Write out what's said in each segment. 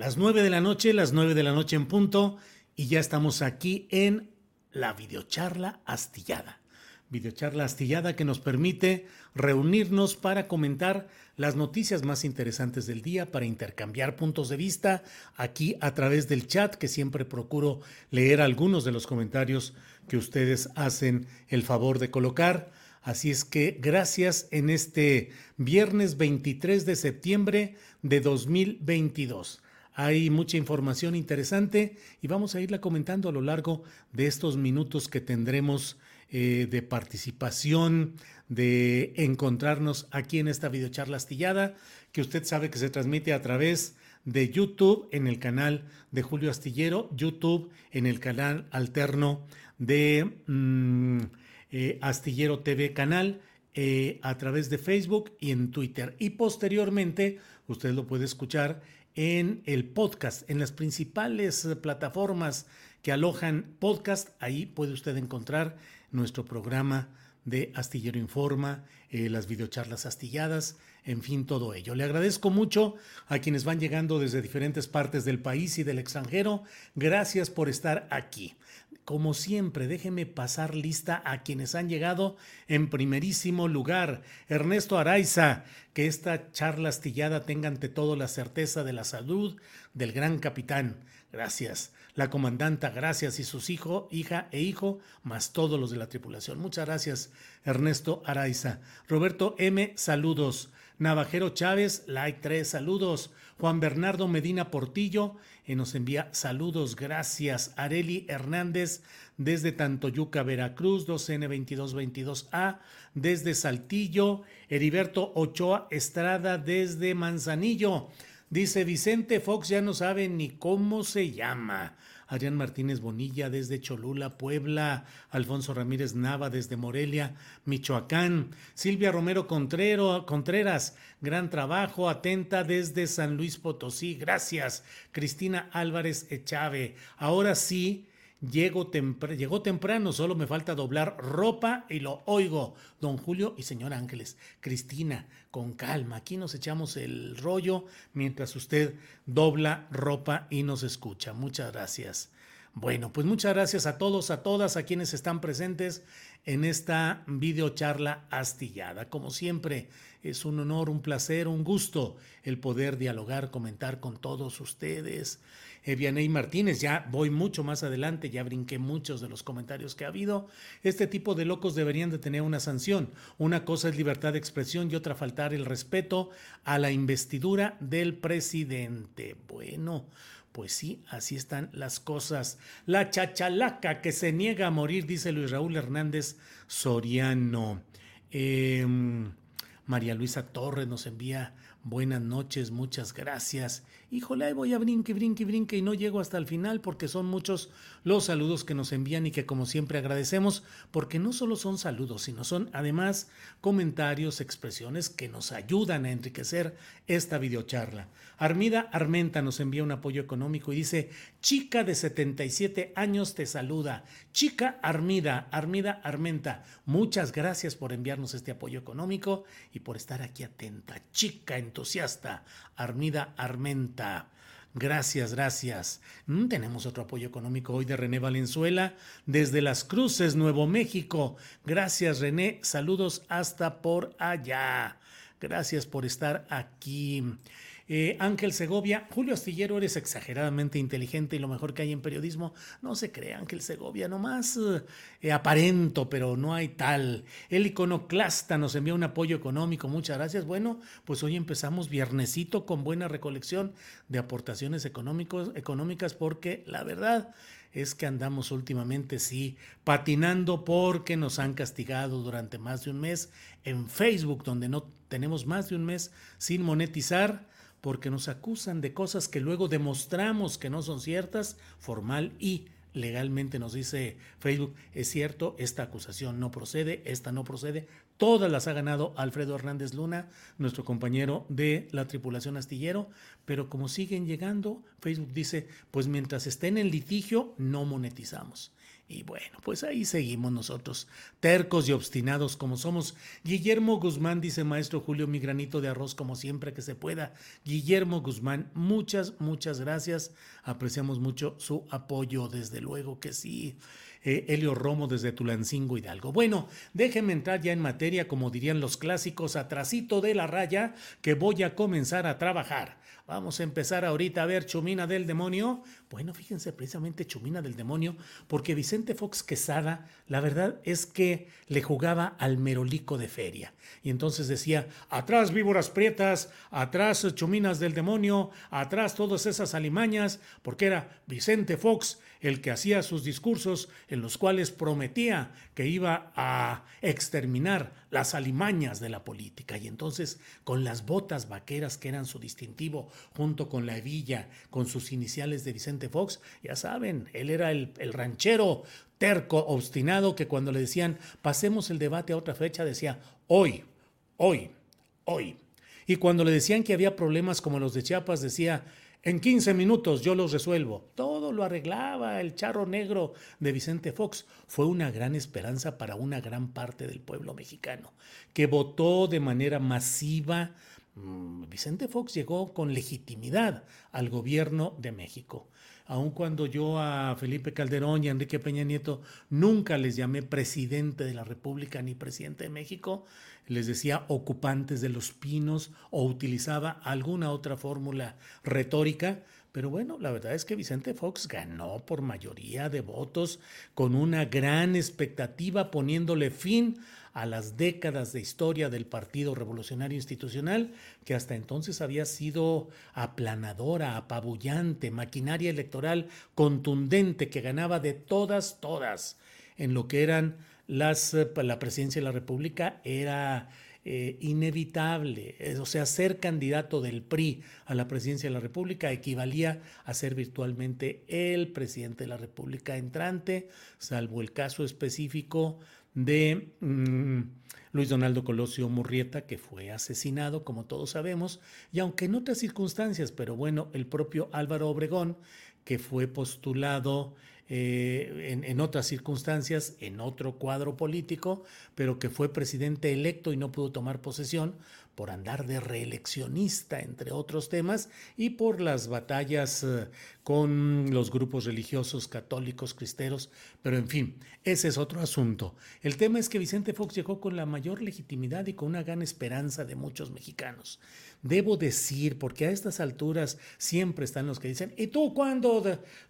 Las 9 de la noche, las 9 de la noche en punto, y ya estamos aquí en la videocharla astillada. Videocharla astillada que nos permite reunirnos para comentar las noticias más interesantes del día, para intercambiar puntos de vista aquí a través del chat, que siempre procuro leer algunos de los comentarios que ustedes hacen el favor de colocar. Así es que gracias en este viernes 23 de septiembre de 2022. Hay mucha información interesante y vamos a irla comentando a lo largo de estos minutos que tendremos eh, de participación, de encontrarnos aquí en esta videocharla astillada, que usted sabe que se transmite a través de YouTube en el canal de Julio Astillero, YouTube en el canal alterno de mm, eh, Astillero TV canal, eh, a través de Facebook y en Twitter. Y posteriormente usted lo puede escuchar en el podcast, en las principales eh, plataformas que alojan podcast. Ahí puede usted encontrar nuestro programa de Astillero Informa, eh, las videocharlas astilladas, en fin, todo ello. Le agradezco mucho a quienes van llegando desde diferentes partes del país y del extranjero. Gracias por estar aquí. Como siempre, déjeme pasar lista a quienes han llegado en primerísimo lugar. Ernesto Araiza, que esta charla astillada tenga ante todo la certeza de la salud del gran capitán. Gracias. La comandanta, gracias. Y sus hijos, hija e hijo, más todos los de la tripulación. Muchas gracias, Ernesto Araiza. Roberto M., saludos. Navajero Chávez, like 3, saludos. Juan Bernardo Medina Portillo eh, nos envía saludos, gracias. Areli Hernández desde Tantoyuca, Veracruz, 2N2222A, desde Saltillo. Heriberto Ochoa Estrada desde Manzanillo. Dice Vicente Fox ya no sabe ni cómo se llama. Adrián Martínez Bonilla desde Cholula, Puebla, Alfonso Ramírez Nava desde Morelia, Michoacán, Silvia Romero Contreras, gran trabajo, atenta desde San Luis Potosí, gracias. Cristina Álvarez Echave, ahora sí, Llegó temprano, solo me falta doblar ropa y lo oigo. Don Julio y señor Ángeles, Cristina, con calma, aquí nos echamos el rollo mientras usted dobla ropa y nos escucha. Muchas gracias. Bueno, pues muchas gracias a todos, a todas, a quienes están presentes en esta videocharla astillada. Como siempre, es un honor, un placer, un gusto el poder dialogar, comentar con todos ustedes. Evianey Martínez, ya voy mucho más adelante, ya brinqué muchos de los comentarios que ha habido. Este tipo de locos deberían de tener una sanción. Una cosa es libertad de expresión y otra faltar el respeto a la investidura del presidente. Bueno. Pues sí, así están las cosas. La chachalaca que se niega a morir, dice Luis Raúl Hernández Soriano. Em, María Luisa Torres nos envía buenas noches, muchas gracias. Híjole, voy a brinque, brinque, brinque y no llego hasta el final porque son muchos los saludos que nos envían y que como siempre agradecemos porque no solo son saludos, sino son además comentarios, expresiones que nos ayudan a enriquecer esta videocharla. Armida Armenta nos envía un apoyo económico y dice, chica de 77 años te saluda. Chica Armida, Armida Armenta, muchas gracias por enviarnos este apoyo económico y por estar aquí atenta. Chica entusiasta, Armida Armenta. Gracias, gracias. Mm, tenemos otro apoyo económico hoy de René Valenzuela desde Las Cruces, Nuevo México. Gracias, René. Saludos hasta por allá. Gracias por estar aquí. Eh, Ángel Segovia, Julio Astillero, eres exageradamente inteligente y lo mejor que hay en periodismo. No se cree, Ángel Segovia, nomás eh, aparento, pero no hay tal. El iconoclasta nos envía un apoyo económico, muchas gracias. Bueno, pues hoy empezamos viernesito con buena recolección de aportaciones económicos, económicas porque la verdad es que andamos últimamente, sí, patinando porque nos han castigado durante más de un mes en Facebook, donde no tenemos más de un mes sin monetizar porque nos acusan de cosas que luego demostramos que no son ciertas, formal y legalmente nos dice Facebook, es cierto, esta acusación no procede, esta no procede, todas las ha ganado Alfredo Hernández Luna, nuestro compañero de la tripulación astillero, pero como siguen llegando, Facebook dice, pues mientras estén en litigio, no monetizamos. Y bueno, pues ahí seguimos nosotros, tercos y obstinados como somos. Guillermo Guzmán dice, maestro Julio, mi granito de arroz como siempre que se pueda. Guillermo Guzmán, muchas, muchas gracias. Apreciamos mucho su apoyo, desde luego que sí. Eh, Helio Romo desde Tulancingo Hidalgo. Bueno, déjenme entrar ya en materia, como dirían los clásicos, atrasito de la raya, que voy a comenzar a trabajar. Vamos a empezar ahorita a ver Chumina del Demonio. Bueno, fíjense precisamente Chumina del Demonio, porque Vicente Fox Quesada, la verdad es que le jugaba al merolico de feria. Y entonces decía, atrás víboras prietas, atrás Chuminas del Demonio, atrás todas esas alimañas, porque era Vicente Fox el que hacía sus discursos en los cuales prometía que iba a exterminar las alimañas de la política. Y entonces, con las botas vaqueras que eran su distintivo, junto con la hebilla, con sus iniciales de Vicente Fox, ya saben, él era el, el ranchero terco, obstinado, que cuando le decían, pasemos el debate a otra fecha, decía, hoy, hoy, hoy. Y cuando le decían que había problemas como los de Chiapas, decía, en 15 minutos yo los resuelvo. Todo lo arreglaba el charro negro de Vicente Fox. Fue una gran esperanza para una gran parte del pueblo mexicano, que votó de manera masiva. Mm, Vicente Fox llegó con legitimidad al gobierno de México aun cuando yo a Felipe Calderón y a Enrique Peña Nieto nunca les llamé presidente de la República ni presidente de México, les decía ocupantes de los pinos o utilizaba alguna otra fórmula retórica, pero bueno, la verdad es que Vicente Fox ganó por mayoría de votos con una gran expectativa poniéndole fin a las décadas de historia del Partido Revolucionario Institucional, que hasta entonces había sido aplanadora, apabullante, maquinaria electoral contundente que ganaba de todas, todas, en lo que eran eh, la presidencia de la República era eh, inevitable. O sea, ser candidato del PRI a la presidencia de la República equivalía a ser virtualmente el presidente de la República entrante, salvo el caso específico de mm, Luis Donaldo Colosio Murrieta, que fue asesinado, como todos sabemos, y aunque en otras circunstancias, pero bueno, el propio Álvaro Obregón, que fue postulado eh, en, en, otras circunstancias, en otro cuadro político, pero que fue presidente electo y no pudo tomar posesión por andar de reeleccionista, entre otros temas, y por las batallas eh, con los grupos religiosos católicos, cristeros, pero en fin, ese es otro asunto. El tema es que Vicente Fox llegó con la mayor legitimidad y con una gran esperanza de muchos mexicanos. Debo decir, porque a estas alturas siempre están los que dicen, ¿y tú cuándo?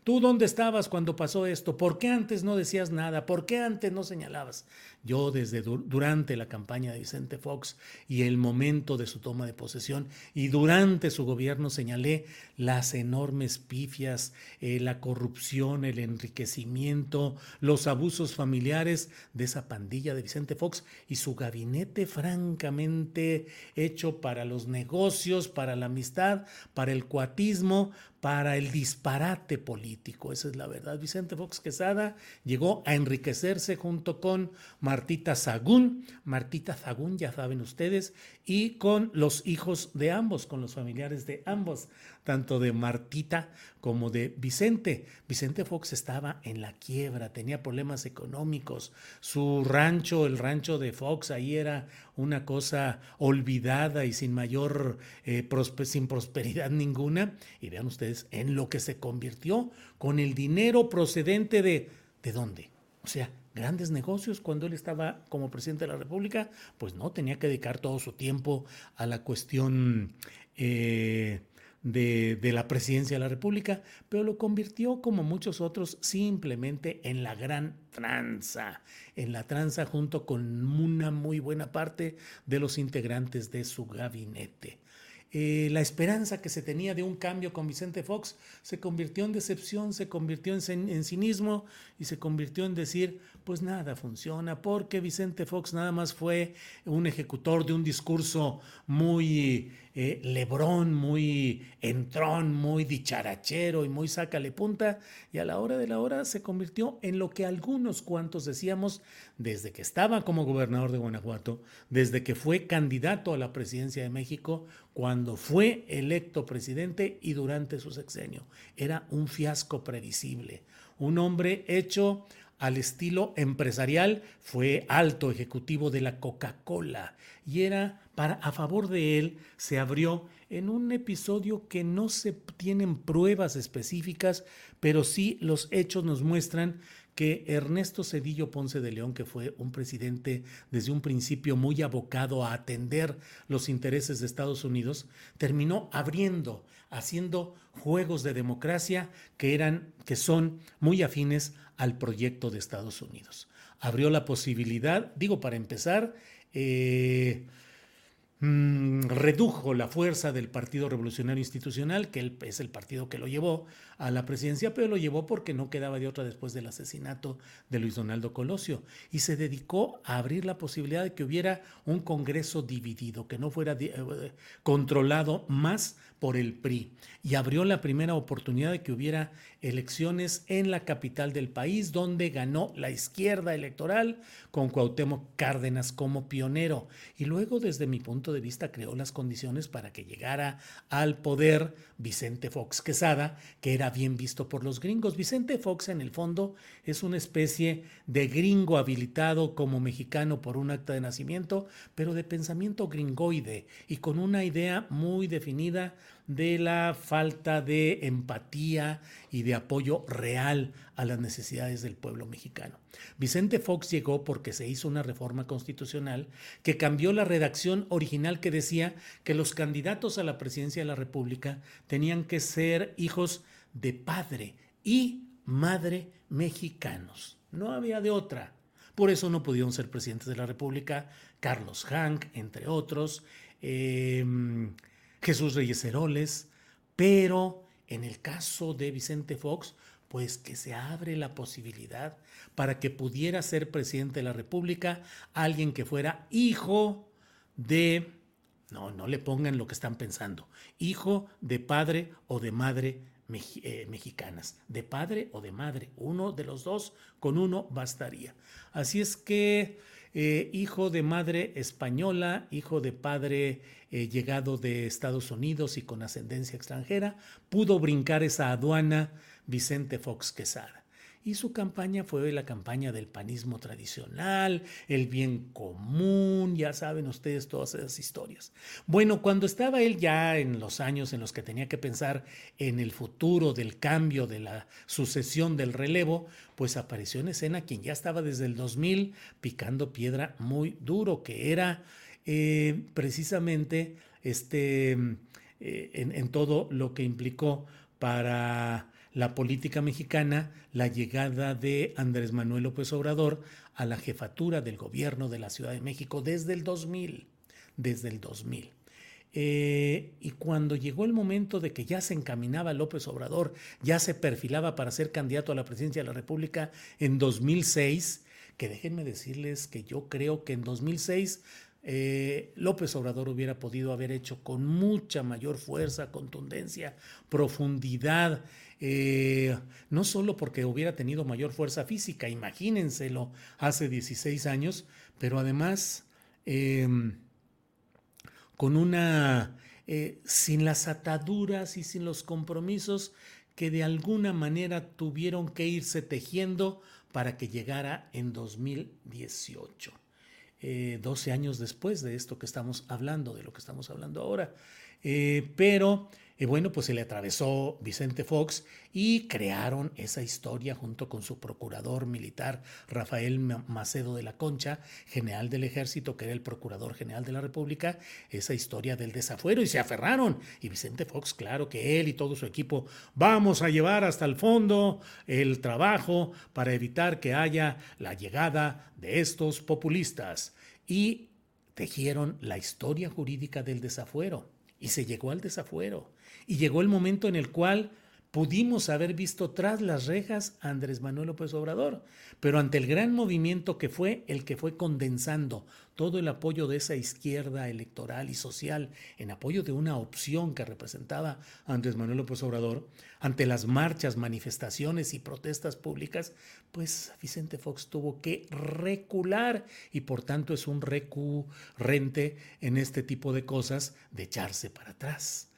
¿Tú dónde estabas cuando pasó esto? ¿Por qué antes no decías nada? ¿Por qué antes no señalabas? Yo desde durante la campaña de Vicente Fox y el momento de su toma de posesión y durante su gobierno señalé las enormes pifias, eh, la corrupción, el enriquecimiento, los abusos familiares de esa pandilla de Vicente Fox y su gabinete francamente hecho para los negocios, para la amistad, para el cuatismo, para el disparate político. Esa es la verdad. Vicente Fox Quesada llegó a enriquecerse junto con Martita Sagún, Martita Sagún, ya saben ustedes, y con los hijos de ambos, con los familiares de ambos, tanto de Martita como de Vicente. Vicente Fox estaba en la quiebra, tenía problemas económicos, su rancho, el rancho de Fox, ahí era una cosa olvidada y sin mayor, eh, sin prosperidad ninguna. Y vean ustedes en lo que se convirtió con el dinero procedente de... ¿De dónde? O sea, grandes negocios cuando él estaba como presidente de la República, pues no, tenía que dedicar todo su tiempo a la cuestión eh, de, la presidencia de la República, pero lo convirtió, como muchos otros, simplemente en la gran tranza, en la tranza junto con una muy buena parte de los integrantes de su gabinete. Eh, la esperanza que se tenía de un cambio con Vicente Fox se convirtió en decepción, se convirtió en, cinismo y se convirtió en decir, pues nada funciona, porque Vicente Fox nada más fue un ejecutor de un discurso muy eh, lebrón, muy entrón, muy dicharachero y muy sácale punta, y a la hora de la hora se convirtió en lo que algunos cuantos decíamos desde que estaba como gobernador de Guanajuato, desde que fue candidato a la presidencia de México, cuando fue electo presidente y durante su sexenio. Era un fiasco previsible, un hombre hecho al estilo empresarial, fue alto ejecutivo de la Coca-Cola y era a favor de él se abrió en un episodio que no se tienen pruebas específicas, pero sí los hechos nos muestran que Ernesto Cedillo Ponce de León, que fue un presidente desde un principio muy abocado a atender los intereses de Estados Unidos, terminó abriendo, haciendo juegos de democracia que eran, que son muy afines al proyecto de Estados Unidos. Abrió la posibilidad, digo para empezar, eh, Mm, redujo la fuerza del Partido Revolucionario Institucional, que es el partido que lo llevó a la presidencia, pero lo llevó porque no quedaba de otra después del asesinato de Luis Donaldo Colosio, y se dedicó a abrir la posibilidad de que hubiera un Congreso dividido, que no fuera eh, controlado más por el PRI, y abrió la primera oportunidad de que hubiera elecciones en la capital del país, donde ganó la izquierda electoral con Cuauhtémoc Cárdenas como pionero, y luego desde mi punto de vista creó las condiciones para que llegara al poder Vicente Fox Quesada, que era bien visto por los gringos. Vicente Fox en el fondo es una especie de gringo habilitado como mexicano por un acta de nacimiento, pero de pensamiento gringoide y con una idea muy definida de la falta de empatía y de apoyo real a las necesidades del pueblo mexicano. Vicente Fox llegó porque se hizo una reforma constitucional que cambió la redacción original que decía que los candidatos a la presidencia de la República tenían que ser hijos de padre y madre mexicanos. No había de otra. Por eso no pudieron ser presidentes de la República Carlos Hank, entre otros. Eh, Jesús Reyes Heroles, pero en el caso de Vicente Fox, pues que se abre la posibilidad para que pudiera ser presidente de la República alguien que fuera hijo de, no, no le pongan lo que están pensando, hijo de padre o de madre eh, mexicanas, de padre o de madre, uno de los dos, con uno bastaría. Así es que eh, hijo de madre española, hijo de padre eh, llegado de Estados Unidos y con ascendencia extranjera, pudo brincar esa aduana Vicente Fox Quesada y su campaña fue la campaña del panismo tradicional, el bien común, ya saben ustedes todas esas historias. Bueno, cuando estaba él ya en los años en los que tenía que pensar en el futuro del cambio, de la sucesión del relevo, pues apareció en escena quien ya estaba desde el 2000 picando piedra muy duro, que era eh, precisamente este, eh, en todo lo que implicó para la política mexicana la llegada de Andrés Manuel López Obrador a la jefatura del gobierno de la Ciudad de México desde el 2000, desde el 2000. Eh, y cuando llegó el momento de que ya se encaminaba López Obrador, ya se perfilaba para ser candidato a la presidencia de la República en 2006, que déjenme decirles que yo creo que en 2006 eh, López Obrador hubiera podido haber hecho con mucha mayor fuerza, contundencia, profundidad, eh, no solo porque hubiera tenido mayor fuerza física, imagínenselo hace 16 años, pero además em, con una, eh, sin las ataduras y sin los compromisos que de alguna manera tuvieron que irse tejiendo para que llegara en 2018. 12 años después de esto que estamos hablando, de lo que estamos hablando ahora. Eh, pero y bueno, pues se le atravesó Vicente Fox y crearon esa historia junto con su procurador militar Rafael Macedo de la Concha, general del ejército, que era el procurador general de la República, esa historia del desafuero y se aferraron. Y Vicente Fox, claro que él y todo su equipo vamos a llevar hasta el fondo el trabajo para evitar que haya la llegada de estos populistas. Y tejieron la historia jurídica del desafuero y se llegó al desafuero. Y llegó el momento en el cual pudimos haber visto tras las rejas a Andrés Manuel López Obrador, pero ante el gran movimiento que fue el que fue condensando todo el apoyo de esa izquierda electoral y social en apoyo de una opción que representaba a Andrés Manuel López Obrador, ante las marchas, manifestaciones y protestas públicas, pues Vicente Fox tuvo que recular y por tanto es un recurrente en este tipo de cosas de echarse para atrás.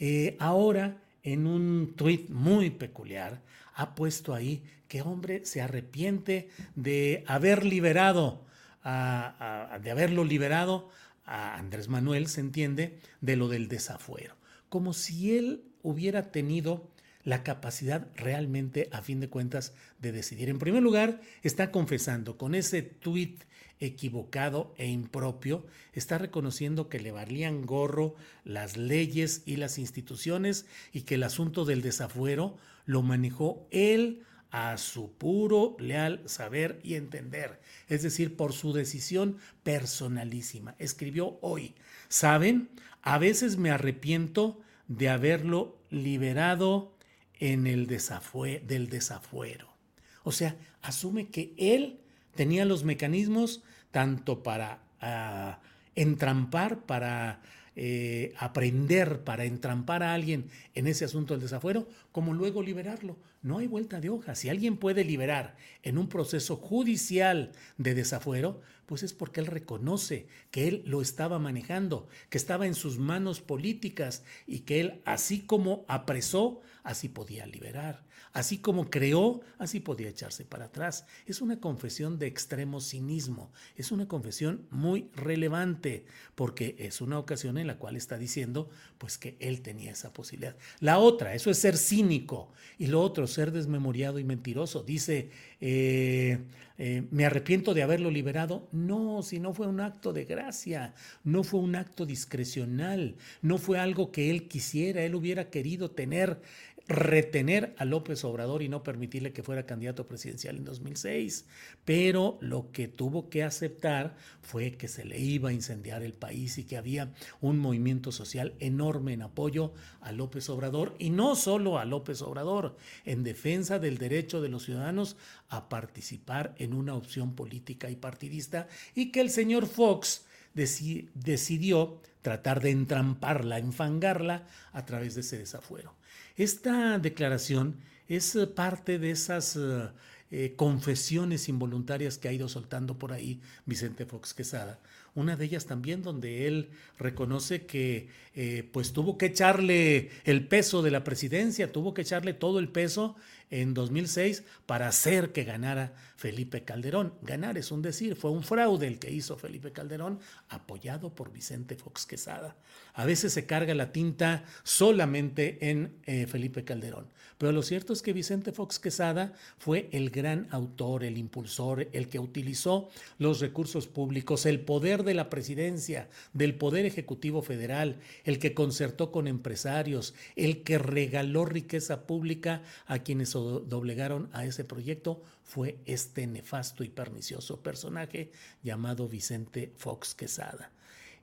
Eh, ahora, en un tuit muy peculiar, ha puesto ahí que hombre se arrepiente de haber liberado, de haberlo liberado a Andrés Manuel, se entiende, de lo del desafuero. Como si él hubiera tenido la capacidad realmente, a fin de cuentas, de decidir. En primer lugar, está confesando con ese tuit equivocado e impropio, está reconociendo que le valían gorro las leyes y las instituciones y que el asunto del desafuero lo manejó él a su puro leal saber y entender, es decir, por su decisión personalísima. Escribió hoy, ¿saben? A veces me arrepiento de haberlo liberado en el desafue del desafuero. O sea, asume que él tenía los mecanismos tanto para ah, entrampar, para eh, aprender, para entrampar a alguien en ese asunto del desafuero, como luego liberarlo. No hay vuelta de hoja. Si alguien puede liberar en un proceso judicial de desafuero, pues es porque él reconoce que él lo estaba manejando, que estaba en sus manos políticas y que él, así como apresó, así podía liberar. Así como creó, así podía echarse para atrás. Es una confesión de extremo cinismo. Es una confesión muy relevante porque es una ocasión en la cual está diciendo pues que él tenía esa posibilidad. La otra, eso es ser cínico. Y lo otro, ser desmemoriado y mentiroso. Dice, eh, eh, me arrepiento de haberlo liberado. No, si no fue un acto de gracia, no fue un acto discrecional, no fue algo que él quisiera, él hubiera querido tener retener a López Obrador y no permitirle que fuera candidato presidencial en 2006. Pero lo que tuvo que aceptar fue que se le iba a incendiar el país y que había un movimiento social enorme en apoyo a López Obrador y no solo a López Obrador, en defensa del derecho de los ciudadanos a participar en una opción política y partidista y que el señor Fox decidió tratar de entramparla, enfangarla a través de ese desafuero. Esta declaración es eh, parte de esas eh, eh, confesiones involuntarias que ha ido soltando por ahí Vicente Fox Quesada. Una de ellas también donde él reconoce que pues tuvo que echarle el peso de la presidencia, tuvo que echarle todo el peso en 2006 para hacer que ganara Felipe Calderón. Ganar es un decir, fue un fraude el que hizo Felipe Calderón, apoyado por Vicente Fox Quesada. A veces se carga la tinta solamente en eh, Felipe Calderón, pero lo cierto es que Vicente Fox Quesada fue el gran autor, el impulsor, el que utilizó los recursos públicos, el poder de la presidencia, del Poder Ejecutivo Federal, el que concertó con empresarios, el que regaló riqueza pública a quienes doblegaron a ese proyecto fue este nefasto y pernicioso personaje llamado Vicente Fox Quesada.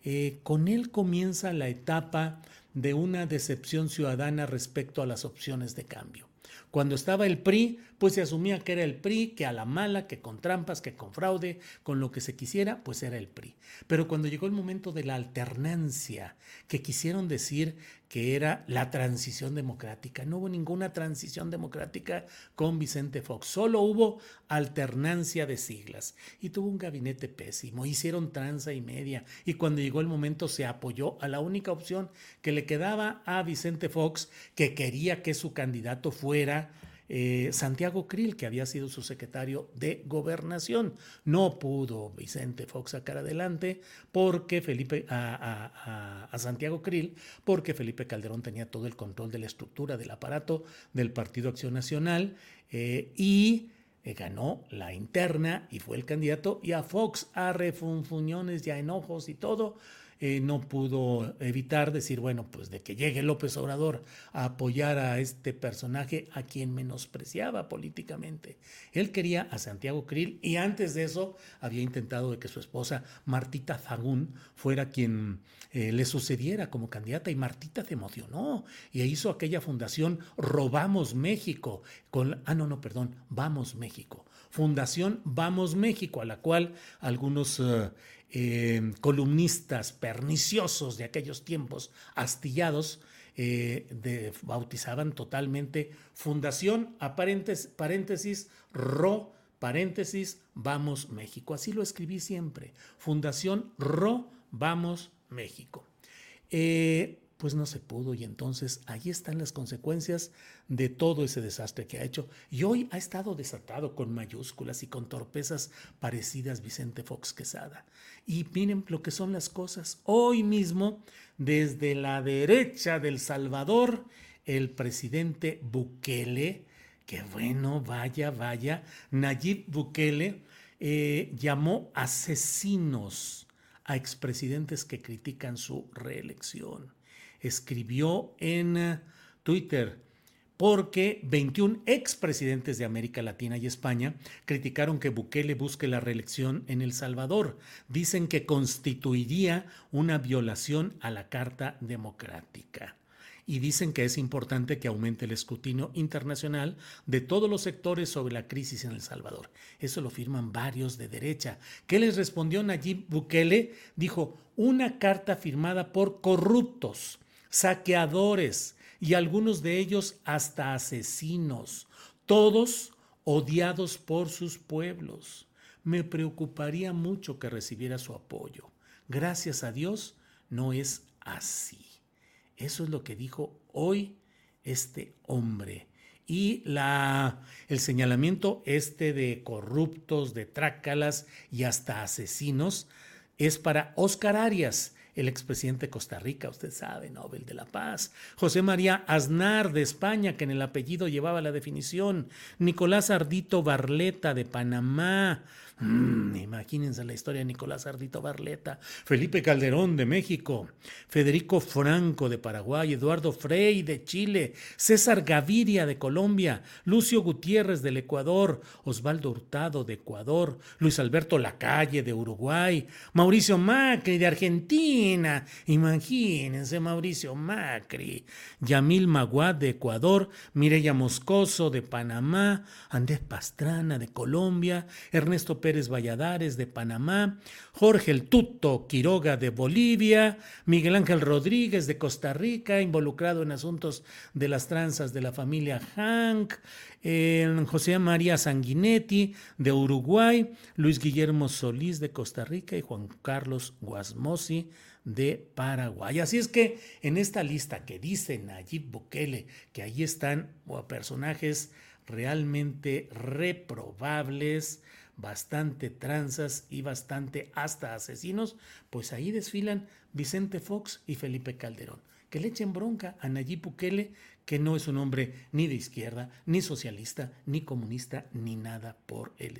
Eh, con él comienza la etapa de una decepción ciudadana respecto a las opciones de cambio Cuando estaba el PRI, pues se asumía que era el PRI, que a la mala, que con trampas, que con fraude, con lo que se quisiera, pues era el PRI. Pero cuando llegó el momento de la alternancia, que quisieron decir que era la transición democrática, no hubo ninguna transición democrática con Vicente Fox, solo hubo alternancia de siglas. Y tuvo un gabinete pésimo, hicieron tranza y media y cuando llegó el momento se apoyó a la única opción que le quedaba a Vicente Fox, que quería que su candidato fuera eh, Santiago Krill, que había sido su secretario de gobernación. No pudo Vicente Fox sacar adelante porque Felipe a, Santiago Krill, porque Felipe Calderón tenía todo el control de la estructura del aparato del Partido Acción Nacional eh, y eh, ganó la interna y fue el candidato y a Fox a refunfuñones y a enojos y todo eh, no pudo evitar decir, bueno, pues de que llegue López Obrador a apoyar a este personaje a quien menospreciaba políticamente. Él quería a Santiago Krill y antes de eso había intentado de que su esposa Martita Zagún fuera quien eh, le sucediera como candidata y Martita se emocionó y hizo aquella fundación Robamos México con, ah, no, no, perdón, Vamos México. Fundación Vamos México, a la cual algunos eh, eh, columnistas perniciosos de aquellos tiempos, astillados, eh, bautizaban totalmente Fundación, paréntesis, RO, paréntesis, Vamos México. Así lo escribí siempre. Fundación RO, Vamos México. Eh, pues no se pudo y entonces ahí están las consecuencias de todo ese desastre que ha hecho. Y hoy ha estado desatado con mayúsculas y con torpezas parecidas Vicente Fox Quesada. Y miren lo que son las cosas. Hoy mismo, desde la derecha del Salvador, el presidente Bukele, que bueno, vaya, vaya, Nayib Bukele eh, llamó asesinos a expresidentes que critican su reelección escribió en eh, Twitter, porque 21 expresidentes de América Latina y España criticaron que Bukele busque la reelección en El Salvador. Dicen que constituiría una violación a la Carta Democrática. Y dicen que es importante que aumente el escrutinio internacional de todos los sectores sobre la crisis en El Salvador. Eso lo firman varios de derecha. ¿Qué les respondió Nayib Bukele? Dijo, una carta firmada por corruptos saqueadores y algunos de ellos hasta asesinos, todos odiados por sus pueblos. Me preocuparía mucho que recibiera su apoyo. Gracias a Dios no es así. Eso es lo que dijo hoy este hombre. Y la, el señalamiento este de corruptos, de trácalas y hasta asesinos es para Oscar Arias, el expresidente de Costa Rica, usted sabe, Nobel de la Paz, José María Aznar de España, que en el apellido llevaba la definición, Nicolás Ardito Barleta de Panamá, Mm, imagínense la historia de Nicolás Ardito Barleta, Felipe Calderón de México, Federico Franco de Paraguay, Eduardo Frei de Chile, César Gaviria de Colombia, Lucio Gutiérrez del Ecuador, Osvaldo Hurtado de Ecuador, Luis Alberto Lacalle de Uruguay, Mauricio Macri de Argentina, imagínense Mauricio Macri, Yamil Maguad de Ecuador, Mireya Moscoso de Panamá, Andrés Pastrana de Colombia, Ernesto Pérez Valladares de Panamá, Jorge el Tuto Quiroga de Bolivia, Miguel Ángel Rodríguez de Costa Rica, involucrado en asuntos de las tranzas de la familia Hank, José María Sanguinetti de Uruguay, Luis Guillermo Solís de Costa Rica y Juan Carlos Guasmosi de Paraguay. Así es que en esta lista que dice Nayib Bukele, que ahí están personajes realmente reprobables, bastante tranzas y bastante hasta asesinos, pues ahí desfilan Vicente Fox y Felipe Calderón. Que le echen bronca a Nayib Bukele, que no es un hombre ni de izquierda, ni socialista, ni comunista, ni nada por él.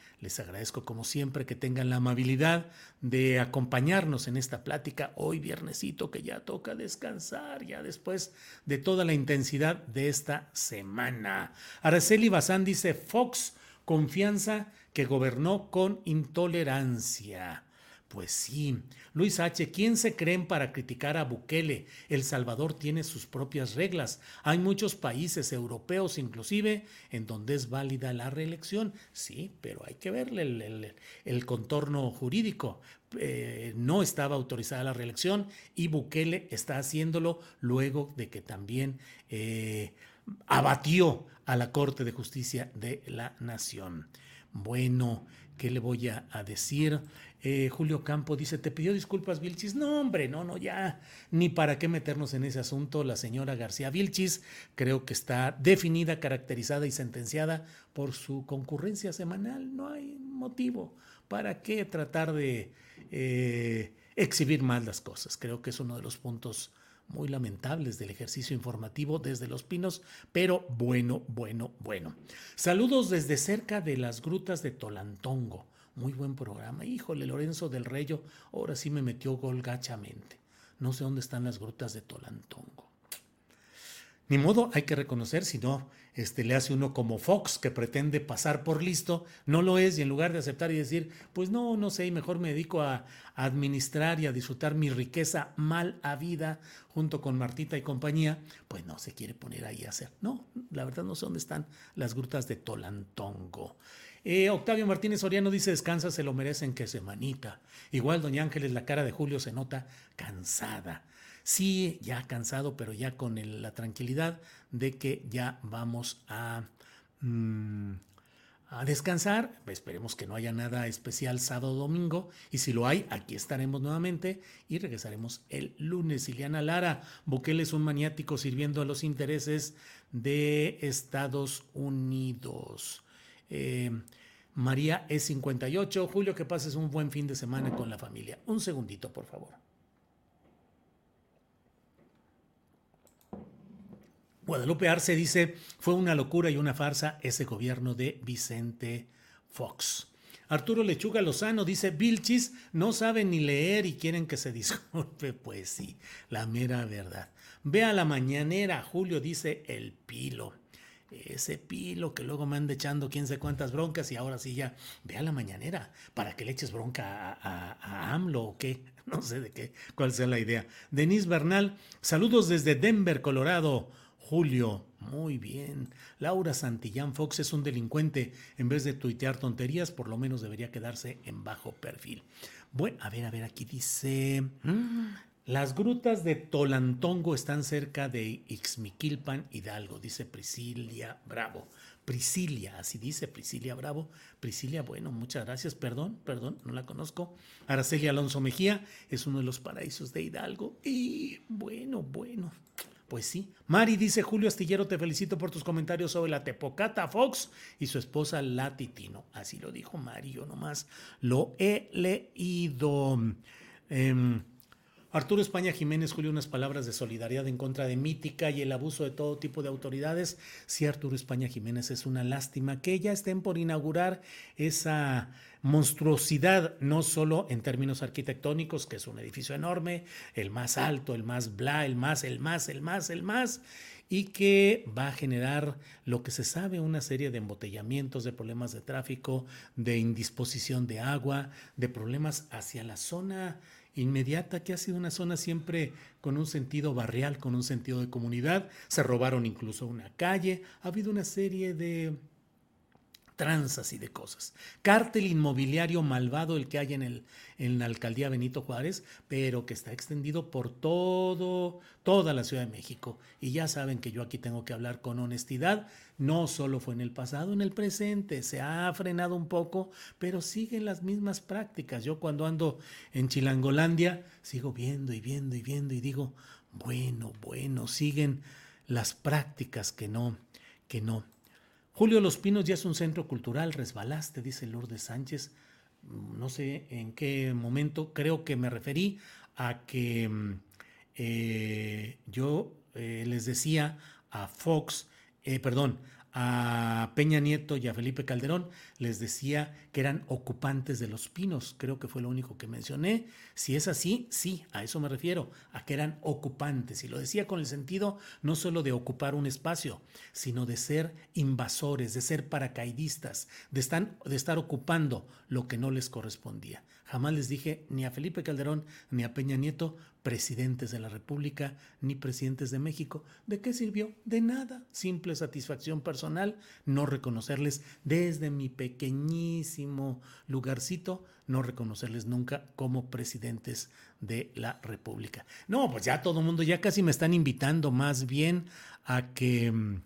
Les agradezco como siempre que tengan la amabilidad de acompañarnos en esta plática hoy viernesito que ya toca descansar ya después de toda la intensidad de esta semana. Araceli Bazán dice Fox, confianza que gobernó con intolerancia. Pues sí. Luis H., ¿quién se creen para criticar a Bukele? El Salvador tiene sus propias reglas. Hay muchos países europeos inclusive en donde es válida la reelección. Sí, pero hay que verle el, contorno jurídico. Eh, no estaba autorizada la reelección y Bukele está haciéndolo luego de que también eh, abatió a la Corte de Justicia de la Nación. Bueno, ¿qué le voy a decir? Eh, Julio Campo dice, ¿te pidió disculpas Vilchis? No, hombre, no, no, ya, ni para qué meternos en ese asunto. La señora García Vilchis creo que está definida, caracterizada y sentenciada por su concurrencia semanal. No hay motivo para qué tratar de eh, exhibir más las cosas. Creo que es uno de los puntos muy lamentables del ejercicio informativo desde Los Pinos, pero bueno, bueno, bueno. Saludos desde cerca de las grutas de Tolantongo. Muy buen programa. Híjole, Lorenzo del Reyo, ahora sí me metió gol gachamente. No sé dónde están las grutas de Tolantongo. Ni modo, hay que reconocer, si no, este, le hace uno como Fox, que pretende pasar por listo, no lo es, y en lugar de aceptar y decir, pues no, no sé, mejor me dedico a, administrar y a disfrutar mi riqueza mal habida junto con Martita y compañía, pues no se quiere poner ahí a hacer. No, la verdad no sé dónde están las grutas de Tolantongo. Eh, Octavio Martínez Soriano dice, descansa, se lo merecen, que se manita. Igual, doña Ángeles, la cara de Julio se nota cansada. Sí, ya cansado, pero ya con la tranquilidad de que ya vamos a, mm, a descansar. Esperemos que no haya nada especial sábado domingo. Y si lo hay, aquí estaremos nuevamente y regresaremos el lunes. Iliana Lara, Bukele es un maniático sirviendo a los intereses de Estados Unidos. Eh, María E58. Julio, que pases un buen fin de semana con la familia. Un segundito, por favor. Guadalupe Arce dice, fue una locura y una farsa ese gobierno de Vicente Fox. Arturo Lechuga Lozano dice, Vilchis no saben ni leer y quieren que se disculpe. Pues sí, la mera verdad. Ve a la mañanera, Julio dice el pilo ese pilo que luego me anda echando quién sé cuántas broncas y ahora sí ya, ve a la mañanera, para que le eches bronca a, AMLO o qué, no sé de qué, cuál sea la idea. Denise Bernal, saludos desde Denver, Colorado. Julio, muy bien. Laura Santillán Fox es un delincuente. En vez de tuitear tonterías, por lo menos debería quedarse en bajo perfil. Bueno, a ver, a ver, aquí dice. Mm, las grutas de Tolantongo están cerca de Ixmiquilpan, Hidalgo, dice Priscilia Bravo. Priscilia, así dice Priscilia Bravo. Priscilia, bueno, muchas gracias. Perdón, perdón, no la conozco. Araceli Alonso Mejía es uno de los paraísos de Hidalgo. Y bueno, bueno, pues sí. Mari dice, Julio Astillero, te felicito por tus comentarios sobre la Tepocata Fox y su esposa Latitino. Así lo dijo Mari, yo nomás lo he leído. Em, Arturo España Jiménez, Julio, unas palabras de solidaridad en contra de Mítica y el abuso de todo tipo de autoridades. Sí, Arturo España Jiménez, es una lástima que ya estén por inaugurar esa monstruosidad, no solo en términos arquitectónicos, que es un edificio enorme, el más alto, el más bla, el más, el más, el más, el más, y que va a generar lo que se sabe, una serie de embotellamientos, de problemas de tráfico, de indisposición de agua, de problemas hacia la zona inmediata, que ha sido una zona siempre con un sentido barrial, con un sentido de comunidad. Se robaron incluso una calle. Ha habido una serie de tranzas y de cosas. Cártel inmobiliario malvado el que hay en, el, en la alcaldía Benito Juárez, pero que está extendido por todo, toda la Ciudad de México. Y ya saben que yo aquí tengo que hablar con honestidad. No solo fue en el pasado, en el presente. Se ha frenado un poco, pero siguen las mismas prácticas. Yo cuando ando en Chilangolandia sigo viendo y viendo y viendo y digo, bueno, bueno, siguen las prácticas que no, que no Julio Los Pinos ya es un centro cultural, resbalaste, dice Lourdes Sánchez. No sé en qué momento, creo que me referí a que mm, eh, yo eh, les decía a Fox, eh, perdón, a Peña Nieto y a Felipe Calderón les decía que eran ocupantes de los pinos, creo que fue lo único que mencioné. Si es así, sí, a eso me refiero, a que eran ocupantes. Y lo decía con el sentido no solo de ocupar un espacio, sino de ser invasores, de ser paracaidistas, de, de estar ocupando lo que no les correspondía. Jamás les dije ni a Felipe Calderón ni a Peña Nieto, presidentes de la República ni presidentes de México. ¿De qué sirvió? De nada. Simple satisfacción personal, no reconocerles desde mi pequeñísimo lugarcito, no reconocerles nunca como presidentes de la República. No, pues ya todo el mundo, ya casi me están invitando más bien a que...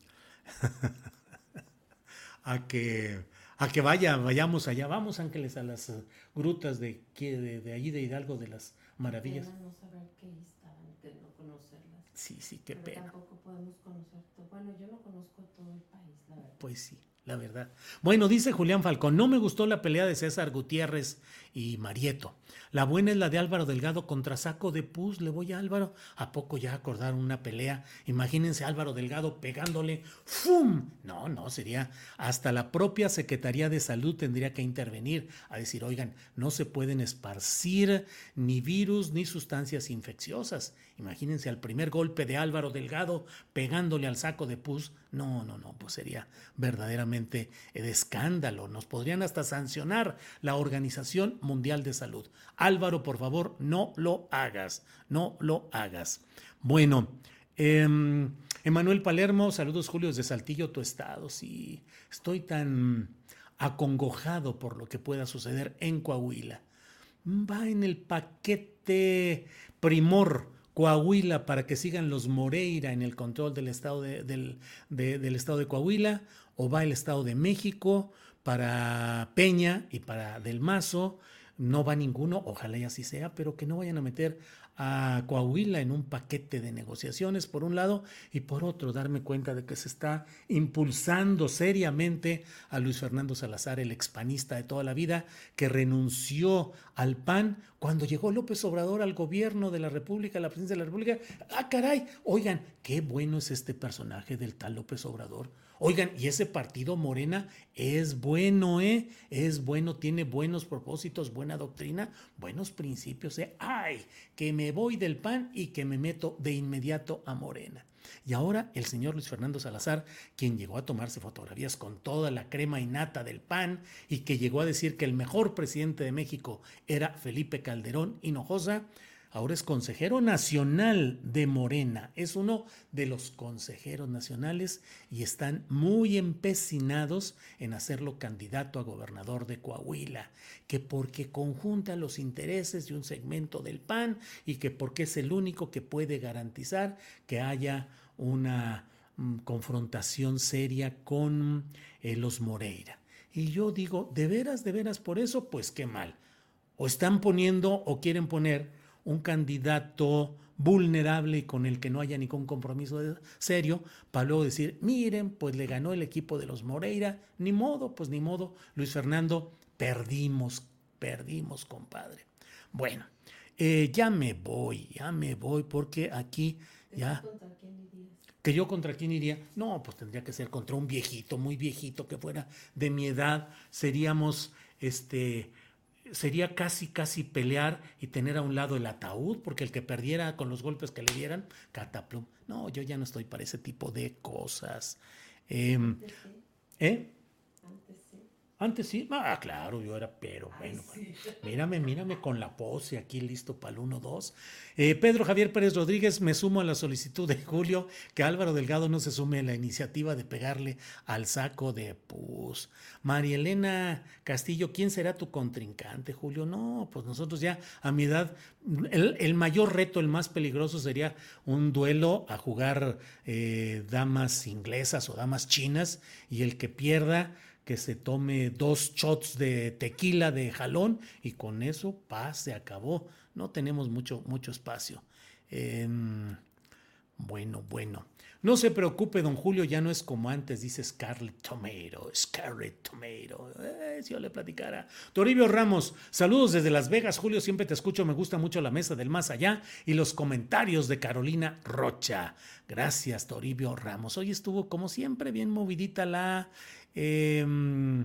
a que a que vaya, vayamos allá, vamos Ángeles a las grutas de, de, de allí de Hidalgo de las maravillas. No saber qué estaban, de no conocerlas. Sí, sí, qué Pero pena. Tampoco podemos conocer todo. Bueno, yo no conozco todo el país, la verdad. Pues sí, la verdad. Bueno, dice Julián Falcón, no me gustó la pelea de César Gutiérrez y Marieto. La buena es la de Álvaro Delgado contra Saco de Pus. Le voy a Álvaro. ¿A poco ya acordaron una pelea? Imagínense Álvaro Delgado pegándole. ¡Fum! No, no, sería. Hasta la propia Secretaría de Salud tendría que intervenir a decir, oigan, no se pueden esparcir ni virus ni sustancias infecciosas. Imagínense al primer golpe de Álvaro Delgado pegándole al saco de pus. No, no, no, pues sería verdaderamente de escándalo. Nos podrían hasta sancionar la Organización Mundial de Salud. Álvaro, por favor, no lo hagas, no lo hagas. Bueno, eh, Emanuel Palermo, saludos Julio de Saltillo, tu estado. Sí, estoy tan acongojado por lo que pueda suceder en Coahuila. Va en el paquete primor Coahuila para que sigan los Moreira en el control del estado de, del, de, del estado de Coahuila, o va el estado de México para Peña y para Del Mazo. No va ninguno, ojalá y así sea, pero que no vayan a meter a Coahuila en un paquete de negociaciones, por un lado, y por otro, darme cuenta de que se está impulsando seriamente a Luis Fernando Salazar, el expanista de toda la vida, que renunció al PAN cuando llegó López Obrador al gobierno de la República, a la presidencia de la República. ¡Ah, caray! Oigan, qué bueno es este personaje del tal López Obrador. Oigan, y ese partido Morena es bueno, ¿eh? Es bueno, tiene buenos propósitos, buena doctrina, buenos principios, ¿eh? ¡Ay! Que me voy del PAN y que me meto de inmediato a Morena. Y ahora el señor Luis Fernando Salazar, quien llegó a tomarse fotografías con toda la crema innata del PAN y que llegó a decir que el mejor presidente de México era Felipe Calderón Hinojosa, ahora es consejero nacional de Morena, es uno de los consejeros nacionales y están muy empecinados en hacerlo candidato a gobernador de Coahuila, que porque conjunta los intereses de un segmento del PAN y que porque es el único que puede garantizar que haya una mm, confrontación seria con eh, los Moreira. Y yo digo, de veras, de veras, por eso, pues qué mal. O están poniendo o quieren poner un candidato vulnerable y con el que no haya ningún compromiso serio, para luego decir, miren, pues le ganó el equipo de los Moreira, ni modo, pues ni modo, Luis Fernando, perdimos, perdimos, compadre. Bueno, eh, ya me voy, ya me voy, porque aquí ya... ¿Contra quién irías? ¿Que yo contra quién iría? No, pues tendría que ser contra un viejito, muy viejito, que fuera de mi edad. Seríamos, este, sería casi, casi pelear y tener a un lado el ataúd, porque el que perdiera con los golpes que le dieran, cataplum. No, yo ya no estoy para ese tipo de cosas. Eh, sí, ¿Eh? Antes sí. Ah, claro, yo era, pero bueno, mírame, mírame con la pose aquí listo para el 1-2. Eh, Pedro Javier Pérez Rodríguez, me sumo a la solicitud de Julio que Álvaro Delgado no se sume a la iniciativa de pegarle al saco de pus. María Elena Castillo, ¿quién será tu contrincante, Julio? No, pues nosotros ya a mi edad, el, mayor reto, el más peligroso sería un duelo a jugar eh, damas inglesas o damas chinas y el que pierda que se tome dos shots de tequila de jalón y con eso, paz, se acabó. No tenemos mucho, mucho espacio. Em, bueno, bueno. No se preocupe, don Julio, ya no es como antes, dice Scarlet Tomato, Scarlet Tomato. Eh, si yo le platicara. Toribio Ramos, saludos desde Las Vegas. Julio, siempre te escucho, me gusta mucho la mesa del más allá y los comentarios de Carolina Rocha. Gracias, Toribio Ramos. Hoy estuvo, como siempre, bien movidita la Em,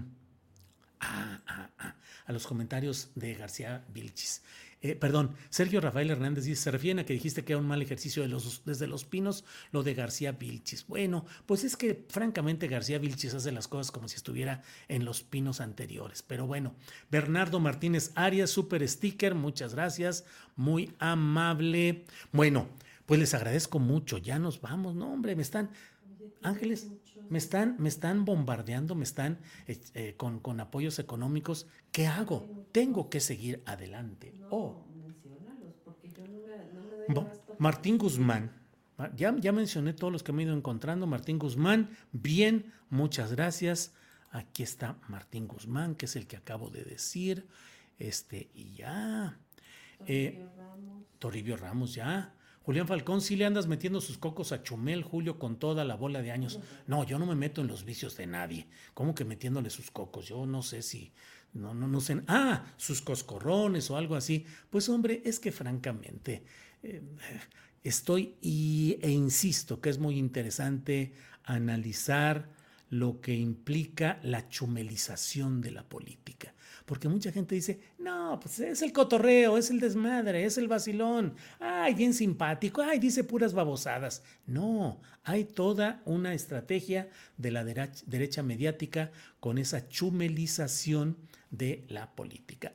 ah, ah, ah, a los comentarios de García Vilchis. Eh, perdón, Sergio Rafael Hernández dice, se refieren a que dijiste que era un mal ejercicio de los, desde los pinos lo de García Vilchis. Bueno, pues es que francamente García Vilchis hace las cosas como si estuviera en los pinos anteriores. Pero bueno, Bernardo Martínez Arias, super sticker, muchas gracias, muy amable. Bueno, pues les agradezco mucho, ya nos vamos, no hombre, me están... Ángeles, me están, me están bombardeando, me están eh, eh, con, con, apoyos económicos. ¿Qué hago? Tengo que seguir adelante. oh. Martín Guzmán. Ya, ya mencioné todos los que me he ido encontrando. Martín Guzmán, bien, muchas gracias. Aquí está Martín Guzmán, que es el que acabo de decir. Este, y ya. Eh, Toribio Ramos, ya. Julián Falcón, si le andas metiendo sus cocos a Chumel, Julio, con toda la bola de años. No, yo no me meto en los vicios de nadie. ¿Cómo que metiéndole sus cocos? Yo no sé si. No, no, no sé. Ah, sus coscorrones o algo así. Pues hombre, es que francamente. Eh, estoy y, e insisto que es muy interesante analizar lo que implica la chumelización de la política. Porque mucha gente dice, no, pues es el cotorreo, es el desmadre, es el vacilón, ay, bien simpático, ay, dice puras babosadas. No, hay toda una estrategia de la derecha, mediática con esa chumelización de la política.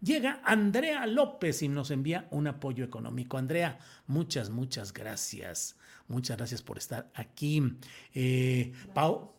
llega Andrea López y nos envía un apoyo económico. Andrea, muchas, muchas gracias. Muchas gracias por estar aquí. Eh, Pau,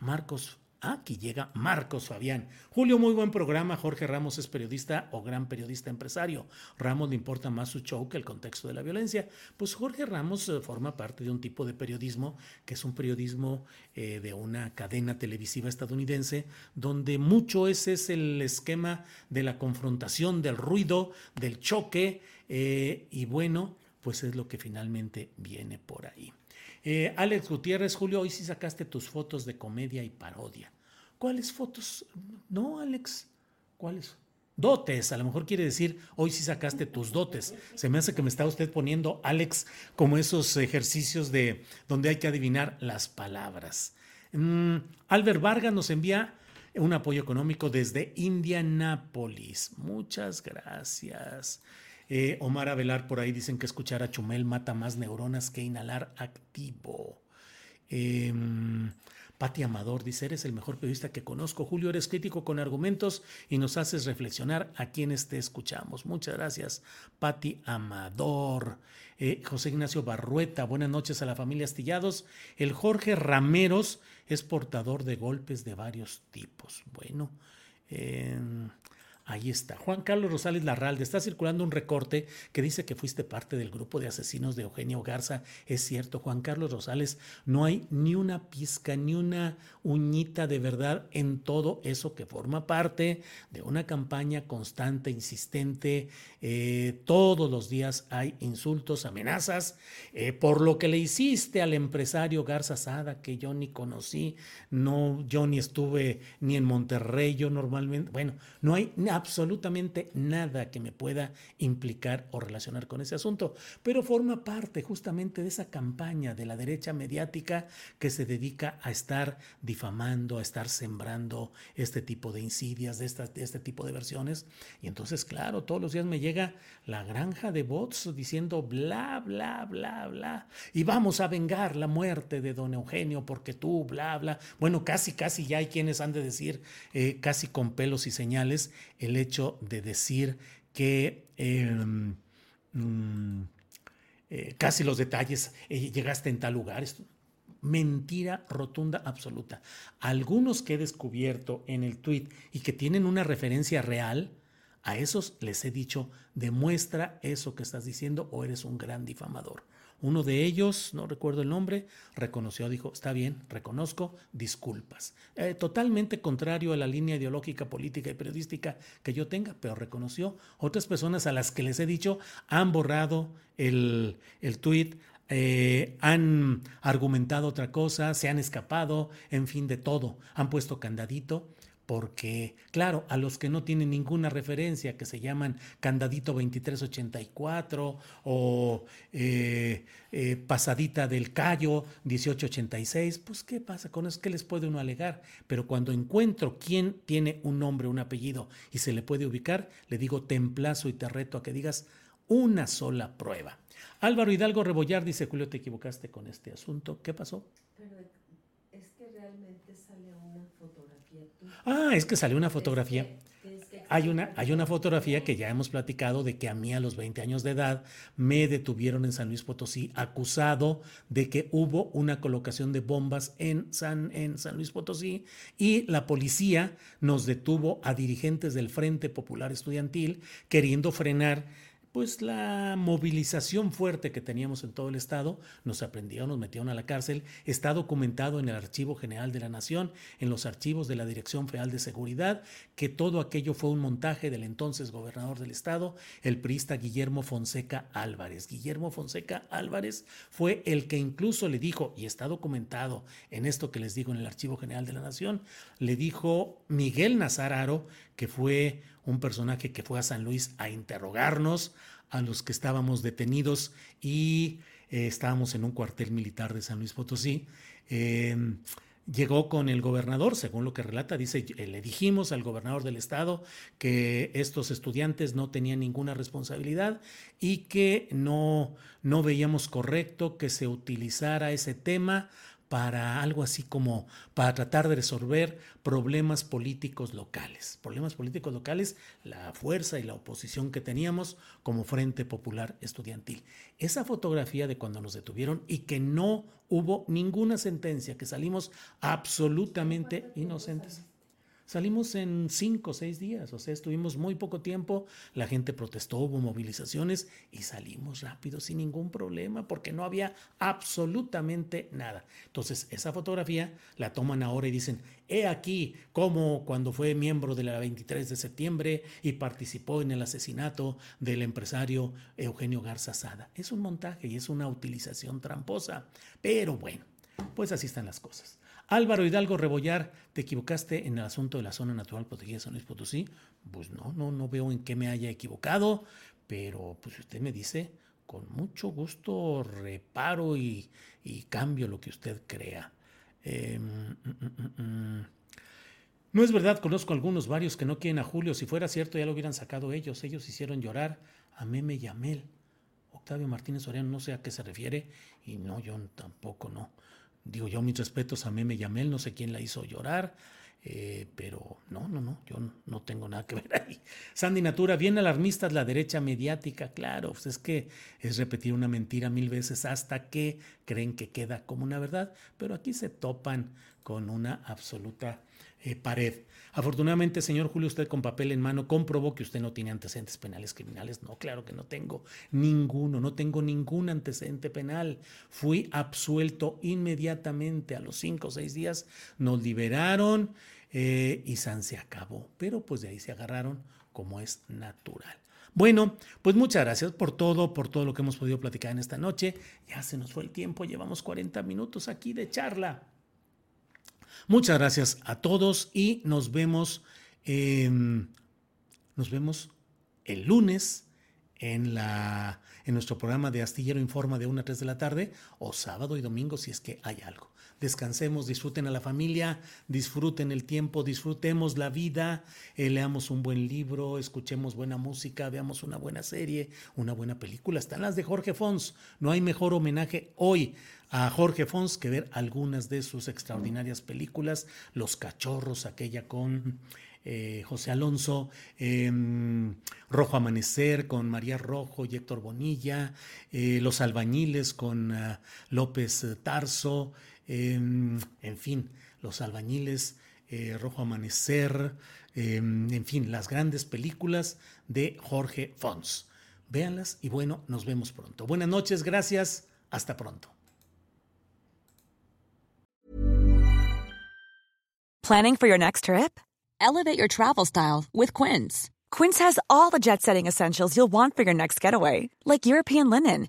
Marcos Aquí llega Marcos Fabián. Julio, muy buen programa. Jorge Ramos es periodista o gran periodista empresario. Ramos le importa más su show que el contexto de la violencia. Pues Jorge Ramos eh, forma parte de un tipo de periodismo que es un periodismo eh, de una cadena televisiva estadounidense donde mucho ese es el esquema de la confrontación, del ruido, del choque eh, y bueno, pues es lo que finalmente viene por ahí. Eh, Alex Gutiérrez, Julio, hoy sí sacaste tus fotos de comedia y parodia. ¿Cuáles fotos? No, Alex, ¿cuáles? Dotes, a lo mejor quiere decir, hoy sí sacaste tus dotes. Se me hace que me está usted poniendo, Alex, como esos ejercicios de donde hay que adivinar las palabras. Mm, Albert Vargas nos envía un apoyo económico desde Indianápolis. Muchas gracias. Eh, Omar Avelar por ahí dicen que escuchar a Chumel mata más neuronas que inhalar activo. Eh, Pati Amador dice, eres el mejor periodista que conozco. Julio, eres crítico con argumentos y nos haces reflexionar a quienes te escuchamos. Muchas gracias, Pati Amador. Eh, José Ignacio Barrueta, buenas noches a la familia Astillados. El Jorge Rameros es portador de golpes de varios tipos. Bueno, eh, Ahí está. Juan Carlos Rosales Larralde. Está circulando un recorte que dice que fuiste parte del grupo de asesinos de Eugenio Garza. Es cierto, Juan Carlos Rosales, no hay ni una pizca, ni una uñita de verdad en todo eso que forma parte de una campaña constante, insistente. Eh, todos los días hay insultos, amenazas eh, por lo que le hiciste al empresario Garza Sada, que yo ni conocí, no, yo ni estuve ni en Monterrey, yo normalmente, bueno, no hay absolutamente nada que me pueda implicar o relacionar con ese asunto, pero forma parte justamente de esa campaña de la derecha mediática que se dedica a estar difamando, a estar sembrando este tipo de insidias, de, de este tipo de versiones. Y entonces, claro, todos los días me llega la granja de bots diciendo bla, bla, bla, bla, y vamos a vengar la muerte de don Eugenio porque tú, bla, bla. Bueno, casi, casi ya hay quienes han de decir, eh, casi con pelos y señales, el hecho de decir que... Em, mm, eh, casi los detalles, eh, llegaste en tal lugar. mentira rotunda absoluta. Algunos que he descubierto en el tweet y que tienen una referencia real, a esos les he dicho, demuestra eso que estás diciendo o eres un gran difamador. Uno de ellos, no recuerdo el nombre, reconoció, dijo, está bien, reconozco, disculpas. Eh, totalmente contrario a la línea ideológica, política y periodística que yo tenga, pero reconoció. Otras personas a las que les he dicho han borrado el, el tuit, eh, han argumentado otra cosa, se han escapado, en fin, de todo. Han puesto candadito porque, claro, a los que no tienen ninguna referencia, que se llaman Candadito 2384 o eh, eh, Pasadita del Cayo 1886, pues ¿qué pasa con eso? ¿Qué les puede uno alegar? Pero cuando encuentro quién tiene un nombre, un apellido y se le puede ubicar, le digo te emplazo y te reto a que digas una sola prueba. Álvaro Hidalgo Rebollar dice, Julio, te equivocaste con este asunto. ¿Qué pasó? es que realmente sale una fotografía Ah, es que salió una fotografía. Hay una, hay una fotografía que ya hemos platicado de que a mí a los 20 años de edad me detuvieron en San Luis Potosí acusado de que hubo una colocación de bombas en San, en San Luis Potosí y la policía nos detuvo a dirigentes del Frente Popular Estudiantil queriendo frenar pues la movilización fuerte que teníamos en todo el estado, nos aprendieron, nos metieron a la cárcel, está documentado en el Archivo General de la Nación, en los archivos de la Dirección Federal de Seguridad, que todo aquello fue un montaje del entonces gobernador del estado, el priista Guillermo Fonseca Álvarez. Guillermo Fonseca Álvarez fue el que incluso le dijo, y está documentado en esto que les digo en el Archivo General de la Nación, le dijo Miguel Nazararo, que fue un personaje que fue a San Luis a interrogarnos, a los que estábamos detenidos y eh, estábamos en un cuartel militar de San Luis Potosí. Em, llegó con el gobernador, según lo que relata, dice, eh, le dijimos al gobernador del estado que estos estudiantes no tenían ninguna responsabilidad y que no, no veíamos correcto que se utilizara ese tema para algo así como para tratar de resolver problemas políticos locales. Problemas políticos locales, la fuerza y la oposición que teníamos como Frente Popular Estudiantil. Esa fotografía de cuando nos detuvieron y que no hubo ninguna sentencia, que salimos absolutamente inocentes. Salimos en cinco o seis días, o sea, estuvimos muy poco tiempo, la gente protestó, hubo movilizaciones y salimos rápido sin ningún problema porque no había absolutamente nada. Entonces, esa fotografía la toman ahora y dicen, he aquí cómo cuando fue miembro de la 23 de septiembre y participó en el asesinato del empresario Eugenio Garza Sada. Es un montaje y es una utilización tramposa, pero bueno, pues así están las cosas. Álvaro Hidalgo Rebollar, ¿te equivocaste en el asunto de la zona natural protegida de San Luis Potosí? Pues no, no, no veo en qué me haya equivocado, pero pues usted me dice, con mucho gusto reparo y, cambio lo que usted crea. Em, mm, mm, mm, no es verdad, conozco algunos, varios que no quieren a Julio. Si fuera cierto, ya lo hubieran sacado ellos. Ellos hicieron llorar a Meme y a Mel. Octavio Martínez Soriano, no sé a qué se refiere, y no, yo tampoco no. Digo yo mis respetos a Meme Yamel, no sé quién la hizo llorar, eh, pero no, no, no, yo no tengo nada que ver ahí. Sandy Natura, bien alarmistas la derecha mediática, claro, pues es que es repetir una mentira mil veces hasta que creen que queda como una verdad, pero aquí se topan con una absoluta eh, pared. Afortunadamente, señor Julio, usted con papel en mano comprobó que usted no tiene antecedentes penales criminales. No, claro que no tengo ninguno, no tengo ningún antecedente penal. Fui absuelto inmediatamente a los cinco o seis días, nos liberaron eh, y San se acabó. Pero pues de ahí se agarraron como es natural. Bueno, pues muchas gracias por todo, por todo lo que hemos podido platicar en esta noche. Ya se nos fue el tiempo, llevamos 40 minutos aquí de charla. Muchas gracias a todos y nos vemos. Nos vemos el lunes en, la, en nuestro programa de Astillero Informa de 1 a 3 de la tarde o sábado y domingo si es que hay algo. Descansemos, disfruten a la familia, disfruten el tiempo, disfrutemos la vida, eh, leamos un buen libro, escuchemos buena música, veamos una buena serie, una buena película. Están las de Jorge Fons. No hay mejor homenaje hoy a Jorge Fons que ver algunas de sus extraordinarias películas, Los Cachorros, aquella con eh, José Alonso, em, Rojo Amanecer con María Rojo y Héctor Bonilla, eh, Los Albañiles con ah, López Tarso, em, en fin, Los Albañiles, eh, Rojo Amanecer, em, en fin, las grandes películas de Jorge Fons. Véanlas y bueno, nos vemos pronto. Buenas noches, gracias, hasta pronto. Planning for your next trip? Elevate your travel style with Quince. Quince has all the jet setting essentials you'll want for your next getaway, like European linen,